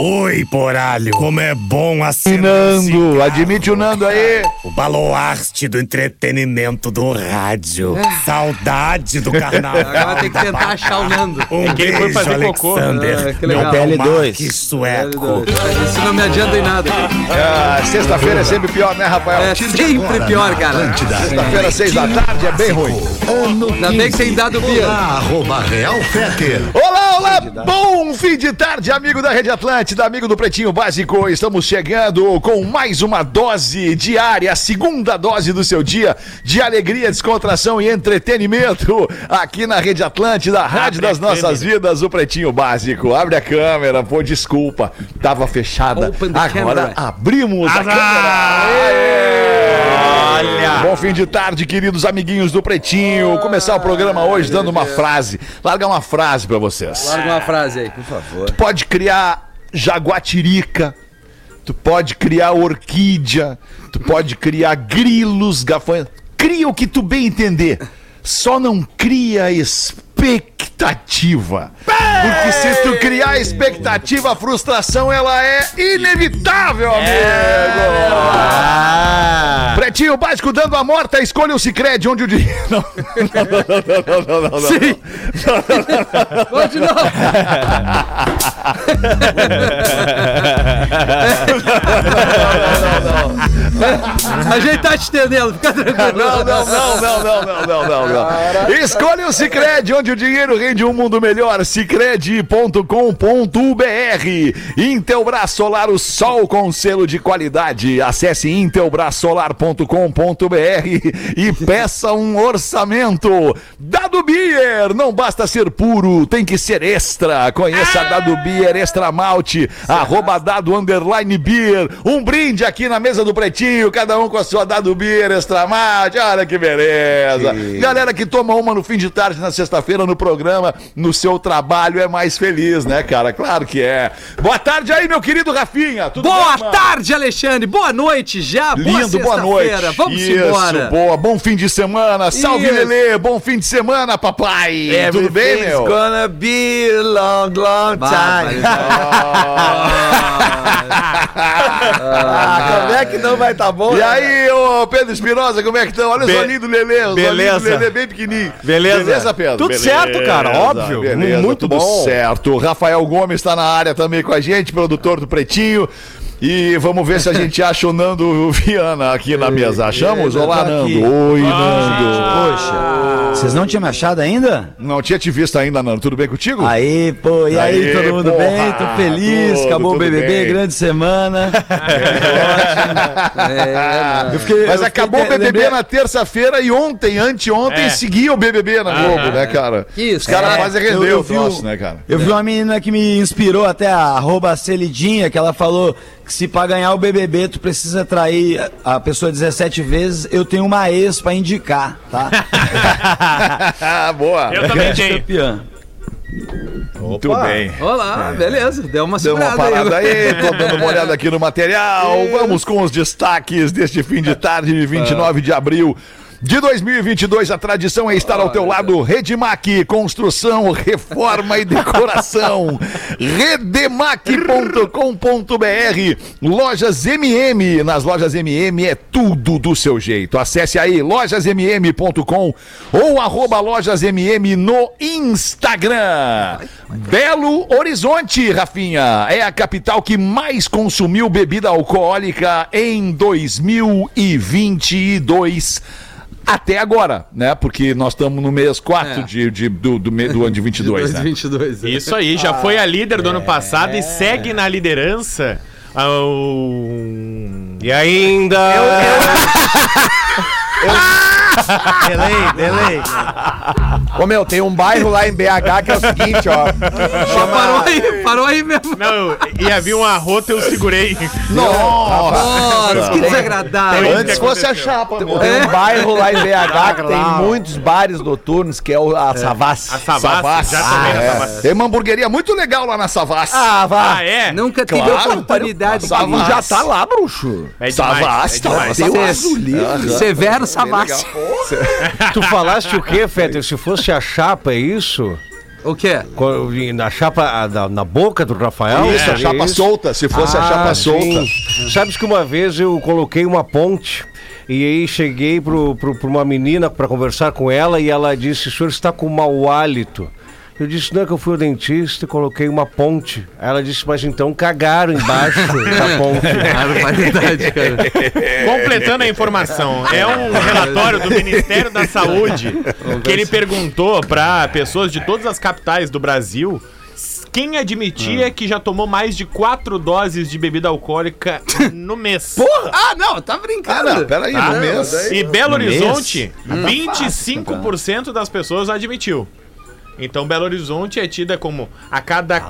Oi, poralho, como é bom assim. Nando, admite o Nando aí. O baluarte do entretenimento do rádio. Saudade do carnaval. Agora tem que tentar achar o Nando. Um É que ele foi beijo, fazer cocô. Alexander. Ah, que Meu legal. PL2. Que sueco. Isso não me adianta em nada. Ah, Sexta-feira é sempre pior, né, Rafael? É sempre pior, cara. Sexta-feira, seis da tarde, é bem ruim. Ano Ainda bem que tem dado Bia. Olá, arroba Real Feter. Olá, olá, bom fim de tarde, amigo da Rede Atlântida, amigo do Pretinho Básico. Estamos chegando com mais uma dose diária, a segunda dose do seu dia de alegria, descontração e entretenimento aqui na Rede Atlântida, a rádio Abre das nossas câmera. vidas, o Pretinho Básico. Abre a câmera, pô, desculpa, tava fechada. Agora camera. abrimos a câmera. Olha! Bom fim de tarde, queridos amiguinhos do Pretinho. Começar o programa hoje dando uma frase. Larga uma frase pra vocês. Larga uma frase aí, por favor. pode criar jaguatirica, tu pode criar orquídea, tu pode criar grilos, gafanhotos. Cria o que tu bem entender. Só não cria expectativa. Porque se tu criar expectativa, a frustração ela é inevitável, amigo. Pretinho básico dando a morta, escolha o Cicred, onde o dinheiro. Não, não, não, não, não, não, não, não. Sim. Vamos de novo. A gente tá te entendendo, fica tranquilo. Não, não, não, não, não, não, não, não, não. Escolha o Cicred, onde o dinheiro rende um mundo melhor. Cicred.com.br. Intelbras Solar, o sol com selo de qualidade. Acesse intelbrasolar.com.br e peça um orçamento. Dado Beer, não basta ser puro, tem que ser extra. Conheça a Dado Beer Extra Malte, arroba Dado Underline Beer. Um brinde aqui na mesa do Pretinho, cada um com a sua Dado Beer Extra Malte. Olha que beleza. Galera que toma uma no fim de tarde, na sexta-feira, no programa, no seu trabalho, é mais feliz, né, cara? Claro que é. Boa tarde aí, meu querido Rafinha. Tudo Boa bem, tarde, Alexandre. Boa noite já. Lindo, boa noite. sexta-feira. Vamos Isso, embora. boa. Bom fim de semana. Salve, Isso. Lelê. Bom fim de semana, papai. Tudo bem, meu? gonna be a long, long time. Ah, como é que não vai tá bom? E né? aí, ô Pedro Espinosa, como é que estão? Olha Be- os olhinhos do Lelê, os Beleza. do Lelê bem pequenininho. Beleza. Beleza, Pedro? Tudo Beleza, certo, cara, óbvio. Beleza, Muito tudo bom. certo. Rafael Gomes está na área também com a gente, produtor do Pretinho. E vamos ver se a gente acha o Nando Viana aqui na mesa. Achamos? tô Olá, aqui. Nando. Oi, Nando. Poxa, vocês não tinham me achado ainda? Não tinha te visto ainda, Nando. Tudo bem contigo? Aí, pô, e aí, Aê, todo mundo porra, bem? Tô feliz, tudo, acabou tudo o BBB, bem. grande semana. É, Eu fiquei- Mas eu acabou o fiquei- BBB lembrei- na terça-feira e ontem, anteontem, É. seguia o BBB na Globo, né, cara? Isso. Os caras É. quase Eu- rendeu eu o vi troço, o- né, cara? Eu vi uma menina que me inspirou até a arroba Celidinha, que ela falou que se pra ganhar o BBB tu precisa trair a pessoa 17 vezes, eu tenho uma ex pra indicar, tá? Boa. Eu também Grande tenho. Muito bem. Olá, beleza. Deu uma Deu uma parada aí. aí, tô dando uma olhada aqui no material. Vamos com os destaques deste fim de tarde de 29 de abril. De 2022, a tradição é estar ao teu lado. Redemac, construção, reforma e decoração. Redemac.com.br. Lojas MM. Nas lojas MM é tudo do seu jeito. Acesse aí lojasmm.com ou arroba lojasmm no Instagram. Belo Horizonte, Rafinha, é a capital que mais consumiu bebida alcoólica em 2022 até agora, né? Porque nós estamos no mês 4 É. de, de- do, do, do ano de 22, né? 2022. é. Isso aí, já foi a líder do ano passado e segue na liderança. Ao... E ainda. Delay, delay. Ô meu, tem um bairro lá em BH que é o seguinte, ó. Ó, Parou aí, parou aí mesmo. Não, ia vir um arroto, eu segurei. Nossa, que desagradável. Antes fosse a chapa. Tem um bairro lá em BH que tem muitos bares noturnos, que é o, a Savassi. A Savassi, já tomei a é. Savassi. Tem uma hamburgueria muito legal lá na Savassi. Ah, vá. Ah, é? Nunca tive Claro, oportunidade Savassi. já tá lá, bruxo. É Savassi, é. Deus o livre. Severo Savassi. Tu falaste o quê, Fetter? Se fosse a chapa, é isso? O quê? Na chapa, a- na, na boca do Rafael? Isso, a É chapa isso? solta. Se fosse a chapa Ah, solta. sim. Sabes que uma vez eu coloquei uma ponte e aí cheguei pro, pro, pra uma menina para conversar com ela e ela disse: o senhor está com mau hálito. Eu disse, não, é que eu fui ao dentista e coloquei uma ponte. Aí Ela disse, mas então cagaram embaixo da ponte. Barbaridade, cara. Completando a informação, é um relatório do Ministério da Saúde que ele perguntou para pessoas de todas as capitais do Brasil quem admitia que já tomou mais de quatro doses de bebida alcoólica no mês. Ah, não, tá Ah, brincando. não, peraí, Tá? no mês. E Belo Horizonte, tá 25% das pessoas admitiu. Então Belo Horizonte é tida como a cada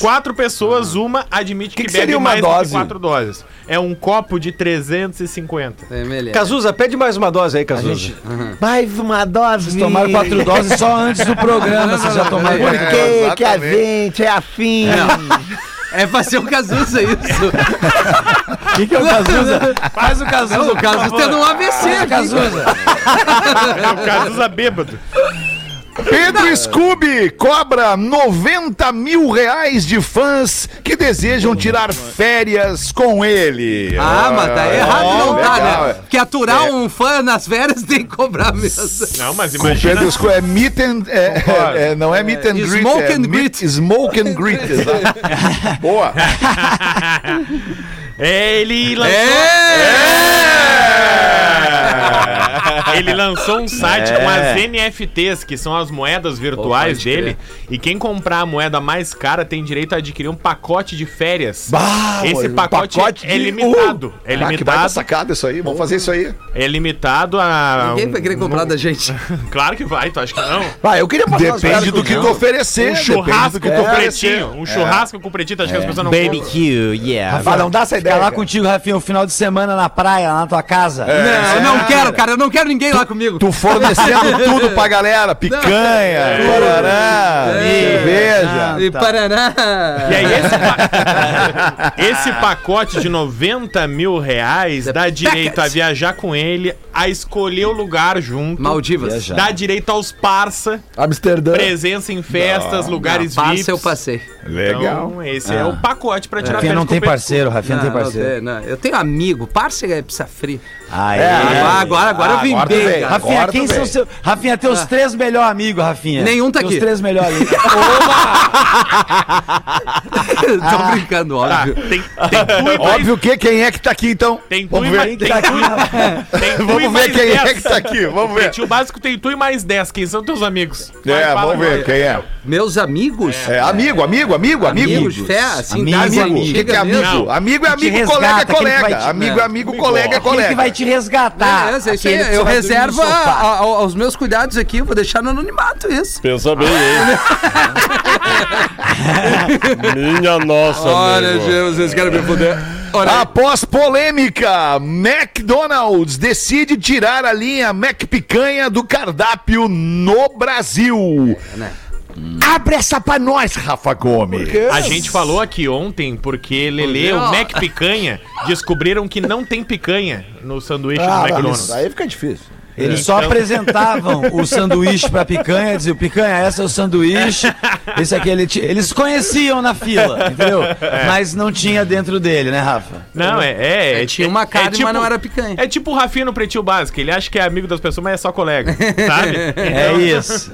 quatro pessoas, uma admite que, que bebe seria uma mais dose? de quatro doses. É um copo de 350. É. Cazuza, pede mais uma dose aí, Cazuza. Mais uma dose. Vocês tomaram quatro doses só antes do programa, vocês já tomaram Por quatro que que a gente é afim? É fazer o Cazuza isso. O que, que é o Cazuza? Faz o Cazuza. Não, o Cazuza tendo um aqui. Cazuza. É o Cazuza bêbado. Pedro Scooby cobra 90 mil reais de fãs que desejam tirar férias com ele. Ah, mas tá errado não tá, legal, né? é. Porque aturar um fã nas férias tem que cobrar mesmo. Não, mas Com imagina. Pedro Scooby é meet and, é, Concordo. é, não é meet and greet, smoke é and meet- greet. Smoke and greet, exato. Boa. É, ele lançou. Ele lançou um site com as NFTs, que são as moedas virtuais pode dele. E quem comprar a moeda mais cara tem direito a adquirir um pacote de férias. Bah, Esse um pacote, pacote é de- limitado. É Ah, que baita limitado. sacada isso aí. Vamos fazer isso aí. É limitado a. Ninguém vai querer comprar da gente. Claro que vai, tu acha que não? Vai, eu queria passar Depende do que o tu oferecer. Um churrasco com oferecer. pretinho. Um churrasco com pretinho, tu acha que as pessoas não compram? Q, yeah. Ah, não dá essa ideia. Lá contigo, Rafinha, o final de semana na praia, lá na tua casa. Não, eu não quero, cara. Eu não quero ninguém lá comigo. Tu fornecendo tudo pra galera. Picanha, guarará, cerveja. E Paraná. E aí, esse, pa- esse pacote de 90 mil reais dá direito a viajar com ele, a escolher o lugar junto. Maldivas. Dá direito aos parça, Amsterdã. presença em festas, lugares Passa VIPs. eu passei. Legal. Então, esse é o pacote pra tirar Rafinha não tem parceiro, Rafinha não tem Não, parceiro. não. Eu tenho amigo. Parceiro é pizza fria. Aí. Ah, agora, agora eu vim agora bem, vem. Rafinha, Agora quem são seus. Rafinha, teus três melhores amigos, Rafinha. Nenhum tá Teus aqui. três melhores amigos. Tô brincando, Tá, óbvio. tem, tem tu e mais, Óbvio que quem é que tá aqui então? tem tu Vamos e ver. mais, tem Tá aqui, tem Vamos ver quem é 10. que tá aqui. Vamos ver. Pretinho básico tem tu e mais 10. Quem são teus amigos? Vai, É, vamos ver agora. quem é. Meus amigos. É, amigo, amigo, amigo, amigo. Amigos fé, assim, Amigo. O é amigo? Amigo é amigo, colega é colega. Amigo é amigo, colega é colega. Te resgatar. Beleza, isso aí, eu reservo a- a- aos meus cuidados aqui, vou deixar no anonimato isso. Pensa bem, hein? Minha nossa, amigo. Jesus, vocês querem me fuder. Após polêmica, McDonald's decide tirar a linha Mac Picanha do cardápio no Brasil. Abre essa pra nós, Rafa Gomes. A gente falou aqui ontem porque Lele, o Mac Picanha, descobriram que não tem picanha no sanduíche Ah, do mas McDonald's. aí fica difícil. Eles só Então- apresentavam o sanduíche pra picanha, diziam, picanha, esse é o sanduíche, esse aqui ele Eles conheciam na fila, entendeu? Mas não tinha dentro dele, né, Rafa? Não, é. é, É, tinha uma carne, mas não era picanha. É tipo o Rafinha no Pretinho Básico. Ele acha que é amigo das pessoas, mas é só colega. Sabe? É isso.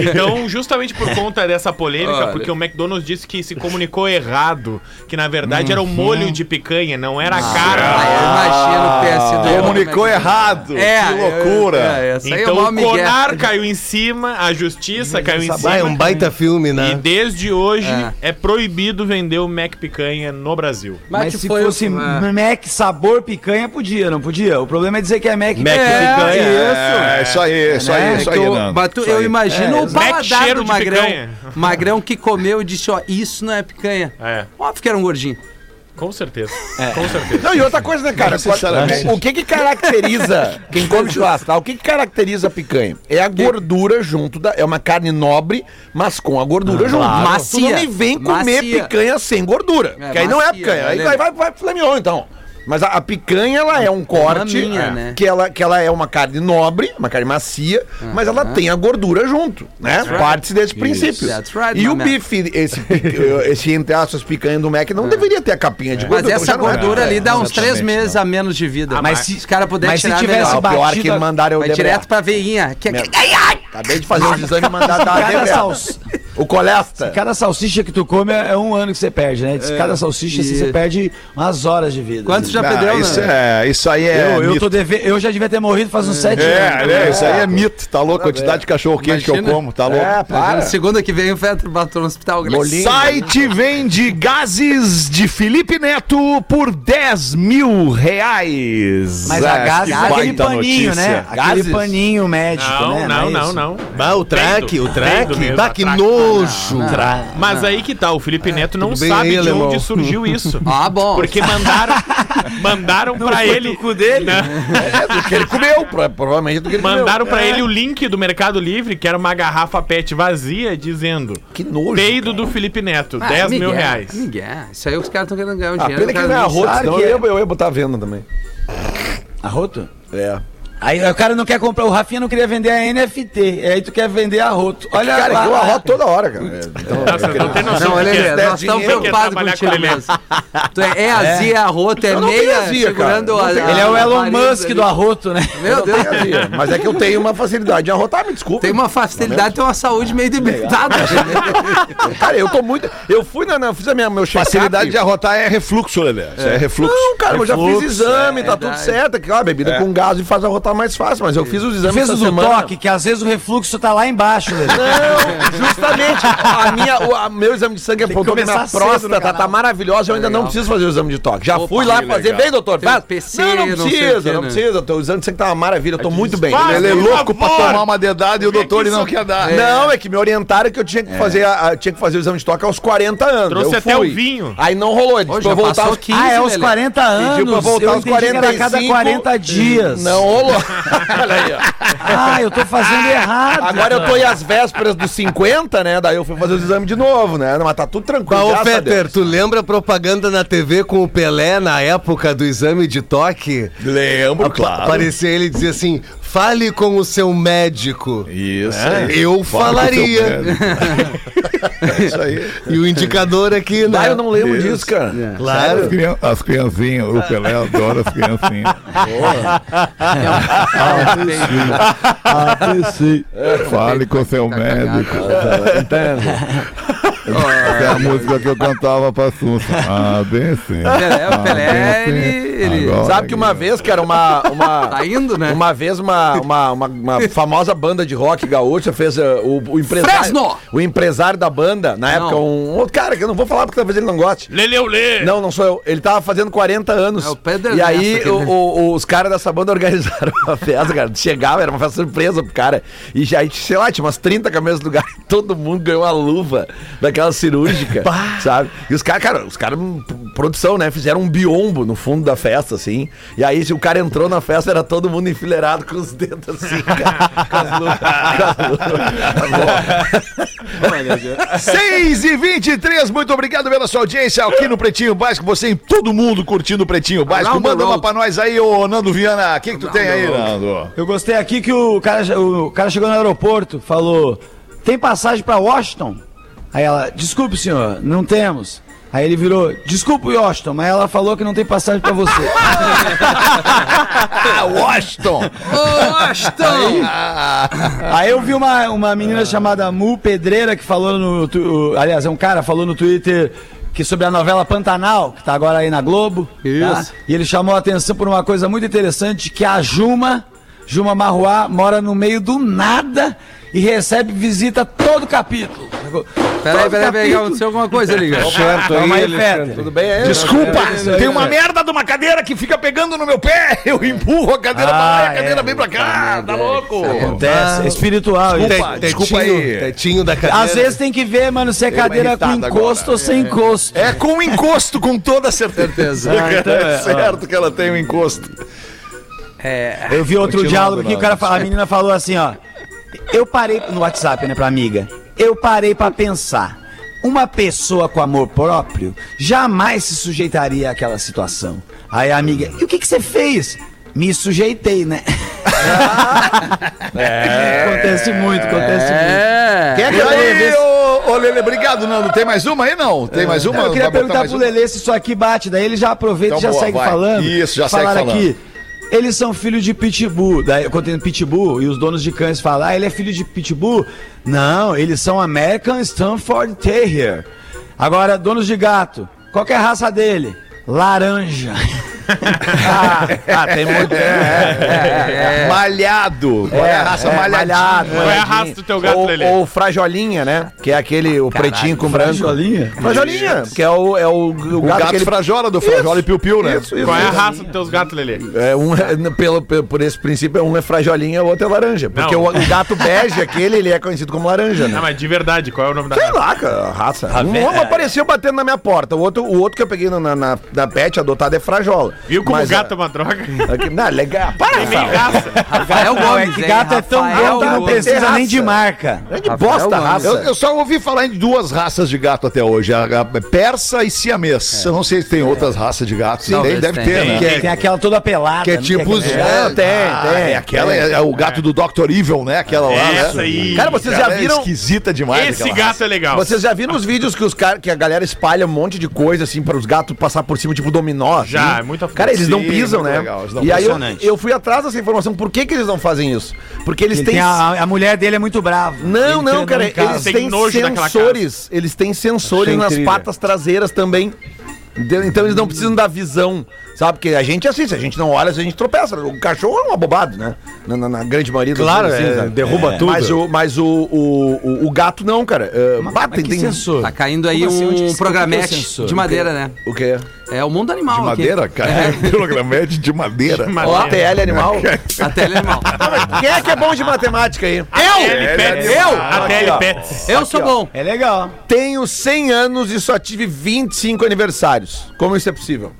Então, justamente por conta dessa polêmica, Olha. porque o McDonald's disse que se comunicou errado, que na verdade era o molho de picanha, não era a carne. Ah, eu imagino o PS do Comunicou errado. É, que loucura. É, essa aí é Então o o. Conar caiu em cima, a justiça caiu em Ah, é um cima. baita filme, E né? desde hoje é. proibido vender o Mac Picanha no Brasil. Mas, que se fosse é. Mac sabor picanha, podia, não podia? O problema é dizer que é Mac, Mac É, picanha. É, isso aí, isso aí, Né? isso É aí, que eu, Nando. Batu- Isso eu aí. imagino É, o paladar do magrão. Magrão que comeu e disse, ó, isso não é picanha. É, Óbvio que era um gordinho. Com certeza. Com certeza. Não, e outra coisa, né, cara? O que que caracteriza quem come churrasco, tá? O que que caracteriza a picanha? É a gordura junto da... É uma carne nobre, mas com a gordura junto. claro. Mas tu não Macia. me vem comer Macia. picanha sem gordura. É, que aí não é macia, picanha. Aí né? vai, vai, vai filé mignon, então. Mas a, a picanha, ela é um corte, maminha, é, né? que, ela, que ela é uma carne nobre, uma carne macia, mas ela tem a gordura junto, né? Parte desse princípio. That's right, e o man. bife, esse, esse entre aspas picanha do Mac, não deveria ter a capinha de Mas gordura. essa não é. gordura ali dá uns três meses a menos de vida. Ah, mas mas- se os caras puderem mas se tirar tivesse o melhor. pior batido que mandaram eu Vai direto pra veinha. Que. Acabei de fazer uns exames e mandar dar O colesta. cada salsicha que tu come é é um ano que você perde, né? Cada salsicha assim, E- você perde umas horas de vida. Quantos já Ah, perdeu, isso, né? é, isso aí é. Eu, eu, mito. tô deve... eu já devia ter morrido faz uns sete É, anos. né? Isso aí é mito, tá louco? Quantidade de cachorro quente que eu como, tá louco? É, para. Segunda que vem o Fetter bateu no hospital. Bolinho. Site vende gases de Felipe Neto por 10 mil reais. Mas a Ah, gás é aquele paninho, notícia. né? Aquele Gases? paninho médico, Não, né? não, é não, não. Bah, o track, o track. Bah, a que. Nojo. Mas aí que tá, o Felipe Neto não bem sabe aí, de alemão? onde surgiu isso. Ah, bom. Porque mandaram, mandaram pra ele. O cu dele? né? É do que ele comeu, pro- provavelmente do que ele Mandaram comeu. pra ele o link do Mercado Livre, que era uma garrafa PET vazia, dizendo Que nojo. peido do Felipe Neto, Ah, 10 mil Miguel, reais. Miguel. Isso aí os caras estão querendo ganhar um Ah, dinheiro. pena que não é arroz, Claro senão eu, é. ia- eu ia botar a venda também. Arroto? É. Aí o cara não quer comprar, o Rafinha não queria vender a NFT, aí tu quer vender a Roto. Olha Cara, lá, eu arroto toda hora, cara. É, Então, Nossa, não tem noção Não, Lelê, é. nós estamos é preocupados contigo com mesmo. Tu é, é azia, arroto, é Eu tenho meia, azia, segurando a, tenho. Ele é o a Elon Musk ali. do Arroto, né? Meu Deus. Azia. Mas é que eu tenho uma facilidade de arrotar, me desculpa. Tem uma facilidade, tem uma saúde meio debilitada. Cara, eu tô muito. Eu fui na. na- fiz a minha, meu check Facilidade de arrotar é refluxo, Lelê. É refluxo. Não, cara, eu já fiz exame, tá tudo certo. Ó, bebida com gás faz arrotar mais fácil, mas eu fiz os exames Fez o essa do semana. toque, que às vezes o refluxo tá lá embaixo, Lelê. Não, justamente. A minha, o a- meu exame de sangue apontou que começar minha próstata tá maravilhosa. Eu ainda não preciso fazer o exame de toque. Já Opa, fui lá fazer. legal. Vem, doutor, faz. PC, não, não o precisa, não né? precisa. O exame de sangue tá uma maravilha, eu tô muito bem. faz, Ele é louco pra tomar uma dedada e o doutor ele não quer dar. Não, é que me orientaram que eu tinha que fazer, tinha que fazer o exame de toque aos 40 anos. Trouxe eu até fui. o vinho. Aí não rolou, ele disse pra voltar aos 15, ah, é aos Lelê. 40 anos. Pediu pra voltar aos entendi que era a cada 45. 40 dias. Não rolou. Olha aí, ó. Ah, eu tô fazendo errado. Agora eu tô aí às vésperas dos 50, né? Daí eu fui fazer os exames de novo, né? Mas tá tudo tranquilo. Ô Peter, tu lembra a propaganda na TV com o Pelé na época do exame de toque? Lembro, Apa- Aparecia ele e dizia assim: fale com o seu médico. Isso. Eu falaria. É isso aí. E o indicador aqui, né? Ah, eu não lembro disso, cara. Claro. As criancinhas, o Pelé adora as criancinhas. Fale com seu médico. Essa é a música que eu cantava pra Sussa. Ah, bem sim. Pelé, o Pelé, Ah, bem sim. ele- Agora Sabe que uma vez, cara, uma. uma Tá indo, né? Uma vez uma, uma, uma, uma famosa banda de rock gaúcha fez uh, o, o empresário. Fresno! O empresário da banda, na época, Não. um outro cara que eu não vou falar porque talvez ele não goste. Leleu Lê. Não, não sou eu. Ele tava fazendo 40 anos. É o Pedro e aí Ernesto, o- né? o- os caras dessa banda organizaram uma festa, cara. Chegava, era uma festa surpresa pro cara. E já, sei lá, tinha umas 30 camisas do lugar. Todo mundo ganhou uma luva daquela cirúrgica, sabe? E os caras, cara, os caras, produção, né? Fizeram um biombo no fundo da festa, assim. E aí, se o cara entrou na festa, era todo mundo enfileirado com os dedos assim, cara, com as luvas. Com as luvas. 6 e 23, muito obrigado pela sua audiência aqui no Pretinho Básico. Você e todo mundo curtindo o Pretinho Básico. Around Manda uma pra nós aí, ô Nando Viana. O que, que tu tem aí, Nando? Eu gostei aqui que o cara, o cara chegou no aeroporto, falou: tem passagem pra Washington? Aí ela, desculpe, senhor, não temos. Aí ele virou, desculpe, Washington, mas ela falou que não tem passagem pra você. Ah, Washington! Ô, Aston! Aí eu vi uma, uma menina chamada Mu Pedreira que falou no. tu- Aliás, é um cara falou no Twitter que sobre a novela Pantanal, que tá agora aí na Globo. tá? Isso. E ele chamou a atenção por uma coisa muito interessante: que a Juma, Juma Marruá, mora no meio do nada e recebe visita todo capítulo. Peraí, peraí, peraí, aconteceu alguma coisa ali, cara. Certo aí, aí, Alexandre. Tudo bem aí? Desculpa, tem uma merda de uma cadeira que fica pegando no meu pé. Eu empurro a cadeira pra lá e a Ah, cadeira é. vem pra cá. Tá louco? Acontece, é espiritual isso. Desculpa, Te- desculpa tetinho, aí. Tetinho da cadeira. Às vezes tem que ver, mano, se é cadeira com encosto agora. ou sem encosto. É com encosto, com toda certeza. Ah, então é é, certo que ela tem um encosto. Eu vi outro diálogo que o cara, a menina falou assim, ó. Eu parei no WhatsApp, né, pra amiga. Eu parei pra pensar. Uma pessoa com amor próprio jamais se sujeitaria àquela situação. Aí a amiga, e o que que você fez? Me sujeitei, né? Acontece muito, acontece muito. É. Quem é que E ver? ô, ô Lele, obrigado, Nando. Tem mais uma aí, não? Tem mais uma? Não, eu queria perguntar pro uma? Lelê se isso aqui bate, daí ele já aproveita Então e já boa, segue vai. falando. Isso, já segue Falaram falando. aqui. Eles são filhos de Pitbull. Daí, eu contei Pitbull e os donos de cães falam: ah, ele é filho de Pitbull. Não, eles são American Stanford Terrier. Agora, donos de gato, qual é a raça dele? Laranja. Ah, ah, tem muito. É, é, é. Malhado. Qual é a raça é, malhado, Qual é a raça do teu gato, ou, Lelê? ou frajolinha, né? Que é aquele, o pretinho com branco. Frajolinha? Frajolinha, que é o, é o, o O gato, gato que ele... frajola do frajola e piu-piu, né? Isso, isso, Qual é a raça dos teus gatos, Lelê? É, um, é, pelo, pelo- por esse princípio, um é frajolinha, o outro é laranja. Porque o, o gato bege, aquele, ele é conhecido como laranja, né? Não, mas de verdade, qual é o nome da Sei raça? lá, cara, a raça. Um, um apareceu batendo na minha porta. O outro, o outro que eu peguei na, na, na pet adotado é frajola. Viu como Mas, gato é uma droga? ah, aqui- não, legal. Para, Tem nem Rafael. raça. Rafael Não, é Gomes, que gato é tão Rafael bom que não Gomes. precisa raça. nem de marca. É de bosta a Gomes. raça. Eu, eu só ouvi falar em duas raças de gato até hoje, a, a persa e siamês. Eu não sei se tem outras raças de gato. Sim, tem, Talvez deve tenha. ter, né? Que é- tem aquela toda pelada. que é não tem tipo os- É, tem, Ah, tem. é aquela é, é o gato do Dr. Evil, né? Aquela lá, Essa né? aí. Cara, vocês já é viram. esquisita demais. Esse gato é legal. Vocês já viram os vídeos que os que a galera espalha um monte de coisa assim para os gatos passar por cima, tipo dominó? assim? Já, é muita Cara, eles não pisam, né? legal, eles não e aí eu, impressionante. eu fui atrás dessa informação. Por que, que eles não fazem isso? Porque eles Ele têm. a, a mulher dele é muito brava. Não, Ele não, cara. Eles têm sensores. Eles têm sensores nas patas traseiras também. Então eles não precisam da visão, sabe? Porque a gente é assim, se a gente não olha, a gente tropeça. O cachorro é um abobado, né? Na, na- na grande maioria dos Claro, é, né? derruba tudo. Mas o, mas o, o, o, o gato não, cara. É, bah, Mas que tem, tem- sensor? Tá caindo aí Como assim? Um é programete de madeira, né? O quê? É o mundo animal. De madeira, cara. Programete de madeira. Ó, ATL animal. A tele animal. Quem é que é bom de matemática aí? ATL Pets. Eu? ATL ó. Pets. Eu sou bom. É legal. Tenho 100 anos e só tive 25 aniversários. Como isso é possível?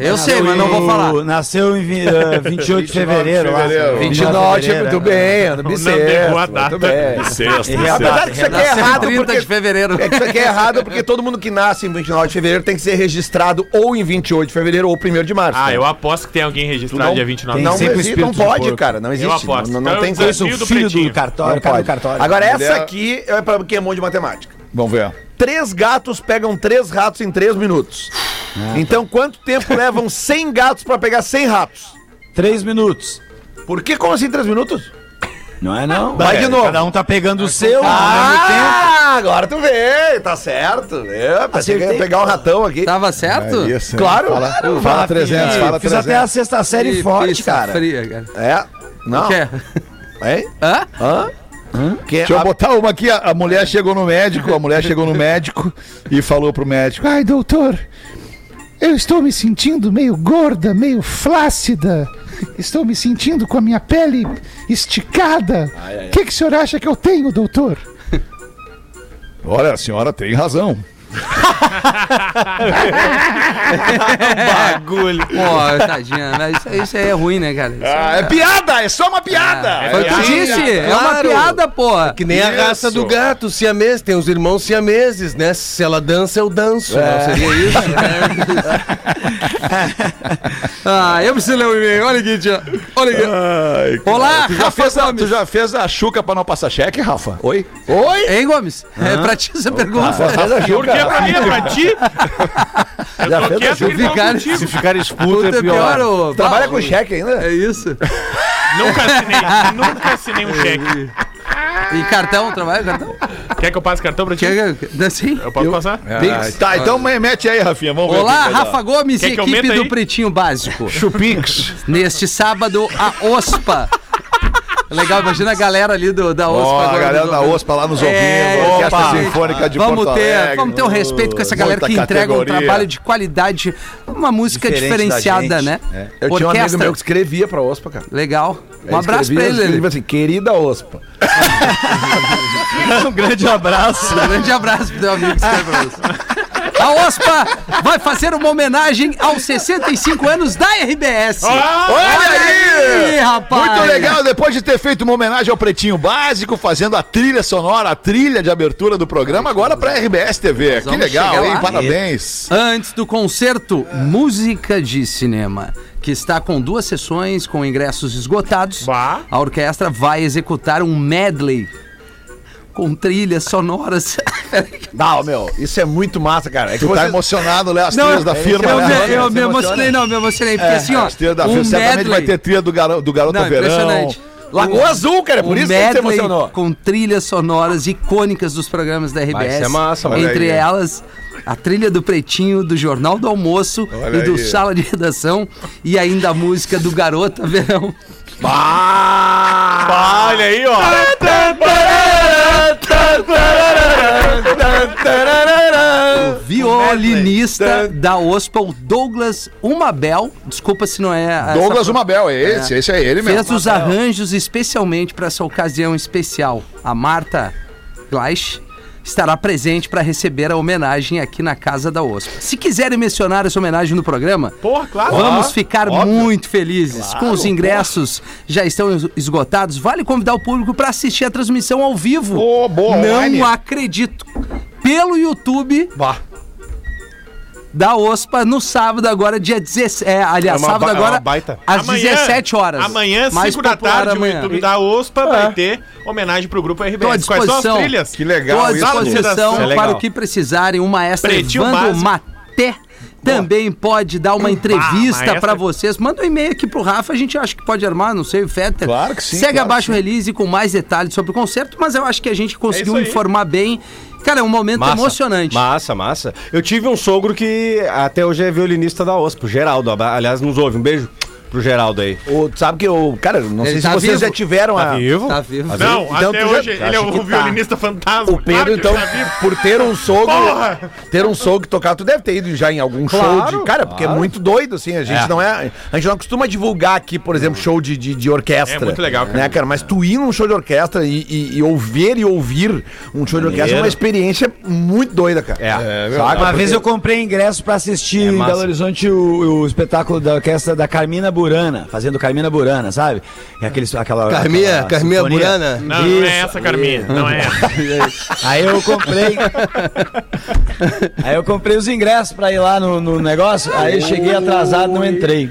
Eu sei, mas não vou falar. Nasceu em vi- eh, 28 de fevereiro. lá. fevereiro. 29, fevereiro, muito é. bem, ano Não bissexto. derrubou a data. Muito bem. Sexta. Apesar que isso aqui é Nasceu errado 30 porque... de fevereiro. É que isso aqui é errado porque todo mundo que nasce em 29 de fevereiro tem que ser registrado ou em 28 de fevereiro ou 1 de março. Ah, né? eu aposto que tem alguém registrado não- dia 29. tem Não, sempre o existe, não de pode, cara. Não existe. aposto. Não, não Então, tem eu é o filho do cartório, Não. Agora, essa aqui é pra quem é bom de matemática. Vamos ver. Três gatos pegam três ratos em três minutos. Ah, então, quanto tempo levam 100 gatos pra pegar 100 ratos? Três minutos. Por que? Como assim três minutos? Não é não? Vai de novo. Cada um tá pegando o seu ao mesmo Ah, agora tu vê, tá certo. Eu pensei que ia pegar um ratão aqui. Tava certo? É isso? Claro. Fala, tempo. fala 300, Ih, fala Fiz 300. até a sexta série Que forte, cara. Fria, cara. É. Não. Quer? Hein? Hã? Hã? Que Deixa eu a- botar uma aqui. A, a mulher chegou no médico, a mulher chegou no médico e falou pro médico: Ai, doutor, eu estou me sentindo meio gorda, meio flácida. Estou me sentindo com a minha pele esticada. O que, que o senhor acha que eu tenho, doutor? Olha, a senhora tem razão. Bagulho. Pô, tadinha. Mas isso, isso aí é ruim, né, cara? Isso Ah, é piada, é só uma piada. Foi o que eu disse. É uma Claro. piada, porra. Que nem a raça Isso. do gato, siamês. Tem os irmãos siameses, né? Se ela dança, eu danço. Não seria isso? Ah, eu preciso ler o e-mail. Olha aqui, tia. Olha aqui. Ai. Olá, tu já, Rafa fez a, tu já fez a chuca pra não passar cheque, Rafa? Oi? Oi? Hein, Gomes? É pra ti essa pergunta. Faz a Por Juca. pra mim? É pra ti? Já Eu tô fez a quieto ele Ficar-. Se ficar expulso Puta, é pior. ô. Trabalha Paulo. com cheque ainda? É isso. Nunca assinei, nunca assinei um cheque. E cartão, trabalha cartão? Quer que eu passe cartão pra ti? Quer que... Assim? Eu posso passar? Ah, tá, então mete aí, Rafinha. Vamos ver. o que Olá, que vai dar. Rafa Gomes Quer e que eu equipe meta do aí? Pretinho Básico. Chupix. Neste sábado, a OSPA. Legal, imagina a galera ali do, da OSPA. Ó, a galera da. OSPA lá nos É, ouvindo. Orquestra exatamente. Sinfônica de vamos Porto ter, Alegre. Vamos ter um respeito com essa galera que entrega um categoria. trabalho de qualidade, uma música Diferente da diferenciada, né? É. Eu tinha um amigo Orquestra. meu que escrevia pra OSPA, cara. Legal. Um Ele abraço escrevia- pra ele. escrevia Lelê. assim, querida OSPA. Um grande abraço. Um grande abraço pro teu amigo que escreve pra você. A OSPA vai fazer uma homenagem aos 65 anos da RBS. Ah, Olha aí, rapaz! Muito legal, depois de ter feito uma homenagem ao Pretinho Básico, fazendo a trilha sonora, a trilha de abertura do programa, agora pra RBS TV. Que legal, hein? Parabéns. Antes do concerto, música de cinema, que está com duas sessões com ingressos esgotados. Bah. A orquestra vai executar um medley com trilhas sonoras. Não, meu, isso é muito massa, cara. É que Tu tá vocês- emocionado, né? As Não, trilhas da firma, eu, né? eu Você me emocionei, não, me emocionei, porque assim, ó, As trilhas da um firma. Certamente medley- vai ter trilha do, garo, do Garota Não, Verão. impressionante. Lagoa Azul, cara, é por um isso que você emocionou. com trilhas sonoras icônicas dos programas da RBS. isso é massa, mano. Entre aí. elas, a trilha do Pretinho, do Jornal do Almoço Olha e do aí. Sala de Redação e ainda a música do Garota Verão. Olha aí, ó. Violinista da OSPA, o Douglas Umabel. Desculpa se não é. essa Douglas pro- Umabel, é esse, esse é ele mesmo. Fez os arranjos especialmente para essa ocasião especial. A Marta Gleich estará presente para receber a homenagem aqui na Casa da OSPA. Se quiserem mencionar essa homenagem no programa, Porra, claro. vamos ficar muito felizes. Com os ingressos já estão es- esgotados, vale convidar o público para assistir a transmissão ao vivo. Ô, boa, Não online. acredito. Pelo YouTube Bah. Da OSPA no sábado agora, dia 17. É, aliás, É uma sábado ba- é agora, uma baita. às 17 horas. Amanhã, Mais 5 da tarde, amanhã. o YouTube da OSPA vai ter homenagem pro grupo RBS. Tô à Quais são as disposição. trilhas? Que legal Estou à disposição. Isso é para o que precisarem. O maestro Pretinho Evandro básico. Maté também pode dar uma entrevista maestro. para vocês. Manda um e-mail aqui pro Rafa, a gente acha que pode armar, não sei, o Fetter. Claro que sim, Segue claro abaixo o release com mais detalhes sobre o concerto, mas eu acho que a gente conseguiu aí. informar bem. Cara, é um momento Massa, emocionante. Massa, massa. Eu tive um sogro que até hoje é violinista da OSPO, Geraldo. Aliás, nos ouve. Um beijo pro Geraldo aí. O, tu sabe que eu, cara, não Ele sei tá se vocês vivo? já tiveram a. vivo? Tá vivo. Não, Então até tu já- hoje ele é um tá. violinista fantasma. O Pedro, Claro que então, tá por ter um sogro, Porra! ter um sogro tocar, tu deve ter ido já em algum show Claro, de. Cara, porque é muito doido, assim. A gente não é. A gente não costuma divulgar aqui, por exemplo, show de, de, de orquestra. É muito legal, cara. Né, cara? Mas tu ir num show de orquestra e, e, e ouvir e ouvir um show de orquestra é uma experiência muito doida, cara. É. Sabe? Uma vez eu comprei ingresso pra assistir em massa. Belo Horizonte o, o espetáculo da orquestra da Carmina Burana, fazendo Carmina Burana, sabe? É aqueles, aquela. Carminha, aquela Carminha sinfonia. Burana. Não, não é essa, Carminha. Não é essa. Aí eu comprei. aí eu comprei os ingressos pra ir lá no, no negócio. Aí eu cheguei atrasado, não entrei.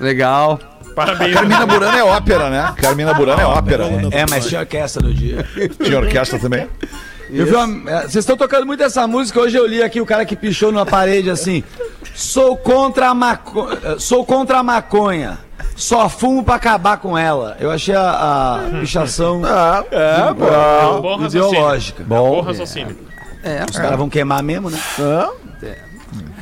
Legal. Parabéns. Carmina Burana é ópera, né? Carmina Burana é ópera. É, mas tinha orquestra no dia. Tinha orquestra também. Eu vi uma- é, Vocês estão tocando muito essa música. Hoje eu li aqui o cara que pichou numa parede assim. Sou contra a maco... eh, Sou contra a maconha. Só fumo pra acabar com ela. Eu achei a, a pichação Ah, é, pô. É um bom ideológica. Bom raciocínio. É. Os caras vão queimar mesmo, né?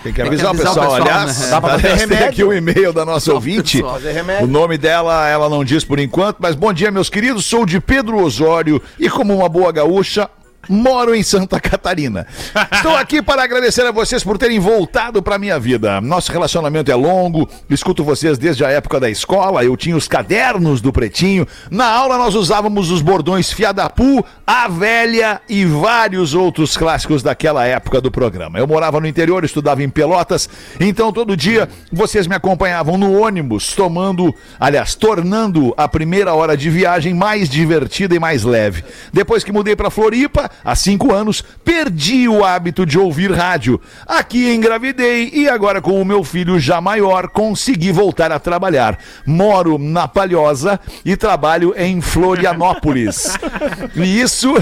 Tem que avisar, avisar o o pessoal. pessoal, Aliás, né? Dá pra fazer aliás, tem remédio. aqui o e-mail da nossa ouvinte. pessoal. Fazer O remédio. nome dela, ela não diz por enquanto, mas bom dia, meus queridos. Sou de Pedro Osório e, como uma boa gaúcha, moro em Santa Catarina. Estou aqui para agradecer a vocês por terem voltado para minha vida. Nosso relacionamento é longo, escuto vocês desde a época da escola. Eu tinha os cadernos do Pretinho. Na aula, nós usávamos os bordões Fiadapu, A Velha e vários outros clássicos daquela época do programa. Eu morava no interior, estudava em Pelotas, então todo dia vocês me acompanhavam no ônibus, tomando, aliás, tornando a primeira hora de viagem mais divertida e mais leve. Depois que mudei para Floripa, há cinco anos, perdi o hábito de ouvir rádio. Aqui engravidei e agora, com o meu filho já maior, consegui voltar a trabalhar. Moro na Palhosa e trabalho em Florianópolis. E isso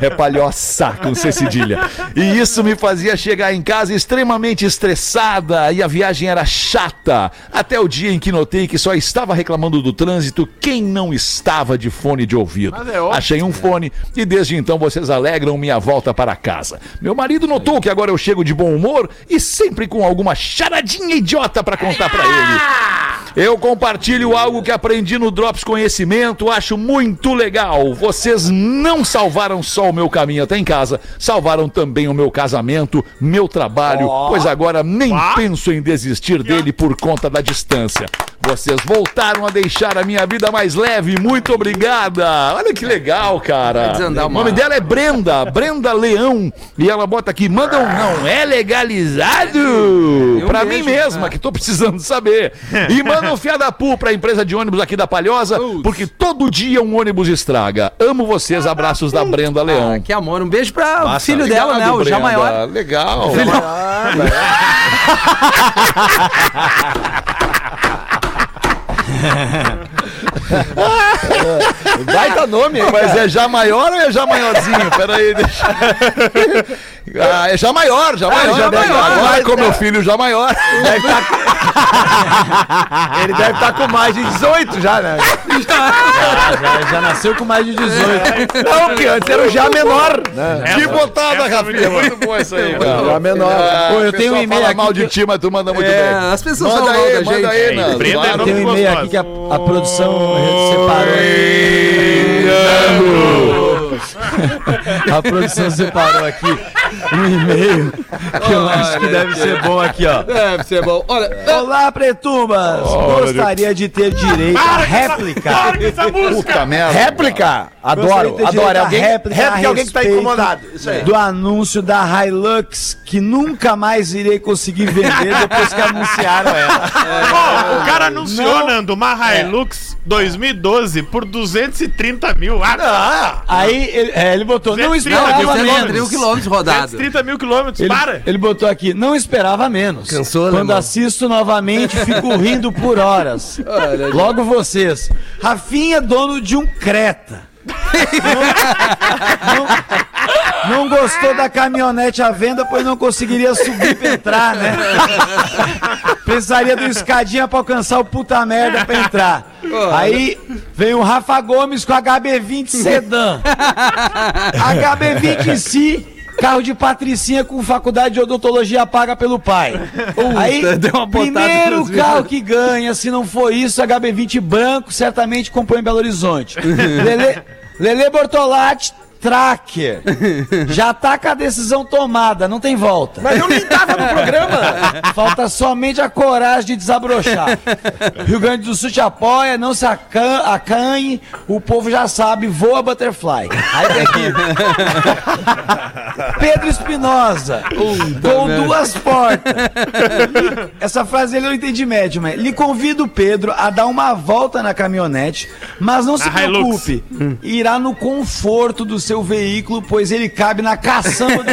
é palhoça com C cedilha. E isso me fazia chegar em casa extremamente estressada e a viagem era chata. Até o dia em que notei que só estava reclamando do trânsito quem não estava de fone de ouvido. É óbvio. Achei um fone e desde então vocês alegram minha volta para casa. Meu marido notou que agora eu chego de bom humor e sempre com alguma charadinha idiota para contar para ele. Eu compartilho algo que aprendi no Drops Conhecimento, acho muito legal. Vocês não salvaram só o meu caminho até em casa, salvaram também o meu casamento, meu trabalho, pois agora nem penso em desistir dele por conta da distância. Vocês voltaram a deixar a minha vida mais leve. Muito obrigada. Olha que legal, cara. O nome dela é Brenda. Brenda, Brenda Leão. E ela bota aqui, manda um não é legalizado pra mim mesma, que tô precisando saber. E manda um fiadapu pra empresa de ônibus aqui da Palhosa, porque todo dia um ônibus estraga. Amo vocês, abraços da Brenda Leão. Ah, que amor. Um beijo pra Massa. filho dela, né? Obrigado, O já Brenda. maior. Legal. Baita nome? Mas é já maior ou é já maiorzinho? Peraí, deixa. Ah, é já maior, já maior. já deve maior. tá Vai com meu filho já maior. Deve tá... Ele deve estar com mais de 18 já, né? Já, já nasceu com mais de 18. Não, porque antes era o já menor. Né? Que botada, Rafinha. Muito bom isso aí. cara. Já menor. Ah, Pô, eu tenho um e-mail aqui mal que de ti, mas tu manda muito É, bem. as pessoas Manda falam mal aí, da manda gente. aí, É, é Claro. Tem um e-mail aqui que a, a produção separou. A produção separou aqui um e-mail que eu acho que deve ser bom aqui, ó. Deve ser bom. Olha, Olá, Pretumbas! Gostaria de ter direito à réplica. Puta merda. Réplica? Adoro, Gostaria de ter adoro. É à alguém, réplica réplica é a alguém que tá respeito incomodado. Isso aí. Do anúncio da Hilux, que nunca mais irei conseguir vender depois que anunciaram ela. Pô, o cara anunciou, Não. Nando, uma Hilux 2012 por 230 mil. Ah, Aí ele, é, ele botou, não 230 não, esperava tem mil menos. quilômetros rodados. 230 mil quilômetros, Ele, para. ele botou aqui, não esperava menos. Cansou, Quando alemão? assisto novamente, fico rindo por horas. Logo vocês. Rafinha, dono de um Creta. Não, não- não gostou da caminhonete à venda, pois não conseguiria subir pra entrar, né? Precisaria de uma escadinha pra alcançar o puta merda pra entrar. Aí vem o Rafa Gomes com HB20 Sedan. HB20 em si, carro de patricinha com faculdade de odontologia paga pelo pai. Aí, deu uma botada primeiro carro que ganha, se não for isso, HB20 branco, certamente comprou em Belo Horizonte. Lele, Lele Bortolatti, Tracker. Já tá com a decisão tomada, não tem volta. Mas eu nem tava no programa. Falta somente a coragem de desabrochar. Rio Grande do Sul te apoia, não se acan acanhe, o povo já sabe, voa butterfly. Aí tem aqui. Pedro Espinosa, com duas portas. Essa frase ele eu não entendi médio, mas lhe convido, Pedro, a dar uma volta na caminhonete, mas não se Hilux. preocupe, irá no conforto do seu veículo, pois ele cabe na caçamba do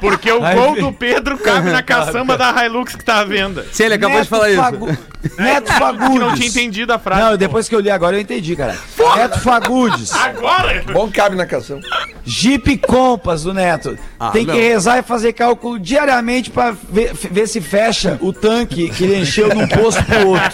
Porque o gol do Pedro cabe na caçamba da Hilux que tá à venda. Se ele acabou de falar isso. Fagu- Neto Fagundes. Que não tinha entendido a frase. Não, depois que eu li agora eu entendi, cara. Neto Fagundes. Agora? Bom que cabe na canção. Jeep Compass do Neto. Tem não. que rezar e fazer cálculo diariamente pra ver, ver se fecha o tanque que ele encheu de um posto pro outro.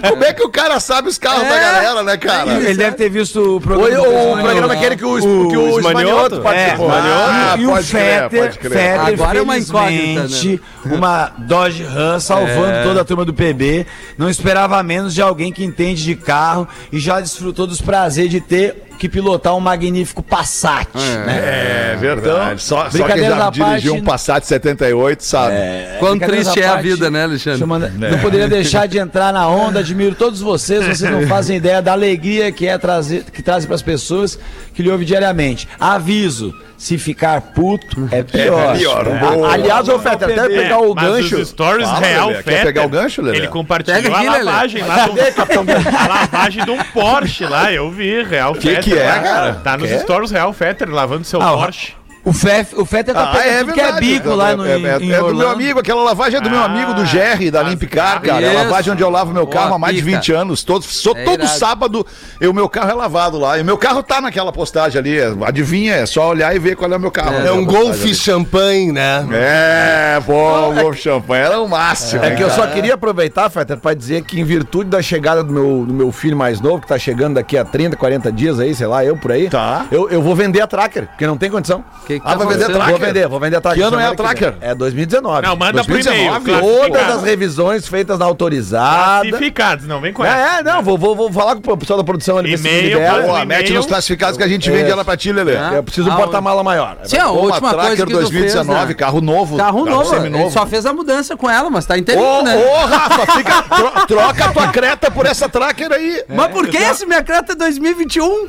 Mas como é que o cara sabe os carros da galera, né, cara? Ele deve ter visto o O, programa. o Esmanioto. programa aquele que o, que o o Esmanioto É, participou. Ah, e, e o crer, Fetter, crer. Fetter Agora é uma incógnita, felizmente, uma Dodge Ram salvando toda a turma do PB. Não esperava menos de alguém que entende de carro e já desfrutou dos prazeres de ter que pilotar um magnífico Passat, né? É verdade. só, só quem brincadeira já da dirigiu parte- um Passat 78 sabe. Quão Brincadeiras triste é a parte, vida, né, Alexandre? chamando- Não poderia deixar de entrar na onda, admiro todos vocês, vocês não fazem ideia da alegria que é trazer, que trazem para as pessoas que lhe ouvem diariamente. Aviso, se ficar puto é pior. É pior. É. Boa. Aliás, ô Fetter, até pegar o Mas gancho. os stories Fala, real Lelê. Quer pegar o gancho, Lelê? Ele compartilhou Pega aqui, a Lelê. lavagem lá do, a lavagem de um Porsche lá, eu vi, Real Que Fetter. que é, lá, cara? Tá nos stories Real Fetter lavando seu Ah, Porsche. O, Fef, o Fetter tá Ah, pegando é tudo que é bico lá no, é, em, é- em é do meu amigo, aquela lavagem é do meu Ah, amigo do Jerry, da as Limpicar, cara. É a Isso. lavagem onde eu lavo meu carro Boa, há mais de pica. 20 anos. Todo, só, É todo irado. sábado o meu carro é lavado lá. E o meu carro tá naquela postagem ali. é- Adivinha, é só olhar e ver qual é o meu carro. É um postagem Golf ali. Champanhe, né? É, pô, o Golf Champanhe era o máximo. É que eu só queria aproveitar, Fetter, pra dizer que em virtude da chegada do meu, do meu filho mais novo, que tá chegando daqui a 30, 40 dias aí, sei lá, eu por aí, Tá. eu, eu vou vender a Tracker, porque não tem condição. Que que Ah, vai vender? Tracker? Vou vender, vou vender a Tracker. Que ano é a Tracker? É 2019. Não, manda pro 2019, e-mail. Todas as revisões feitas na autorizada. Classificados, não vem com essa. É, é, não, vou, vou, vou falar com o pessoal da produção ali. E-mail, Boa, mete nos classificados que a gente vende É. ela pra ti, Lelê. Eu preciso um porta-mala maior. Sim, a última Tracker coisa que tu 2019, fez, né? carro novo. Carro novo, só fez a mudança com ela, mas tá inteirinho, né? ô, Rafa, fica, tro- troca a tua creta por essa tracker aí. Mas por que esse minha Creta é 2021?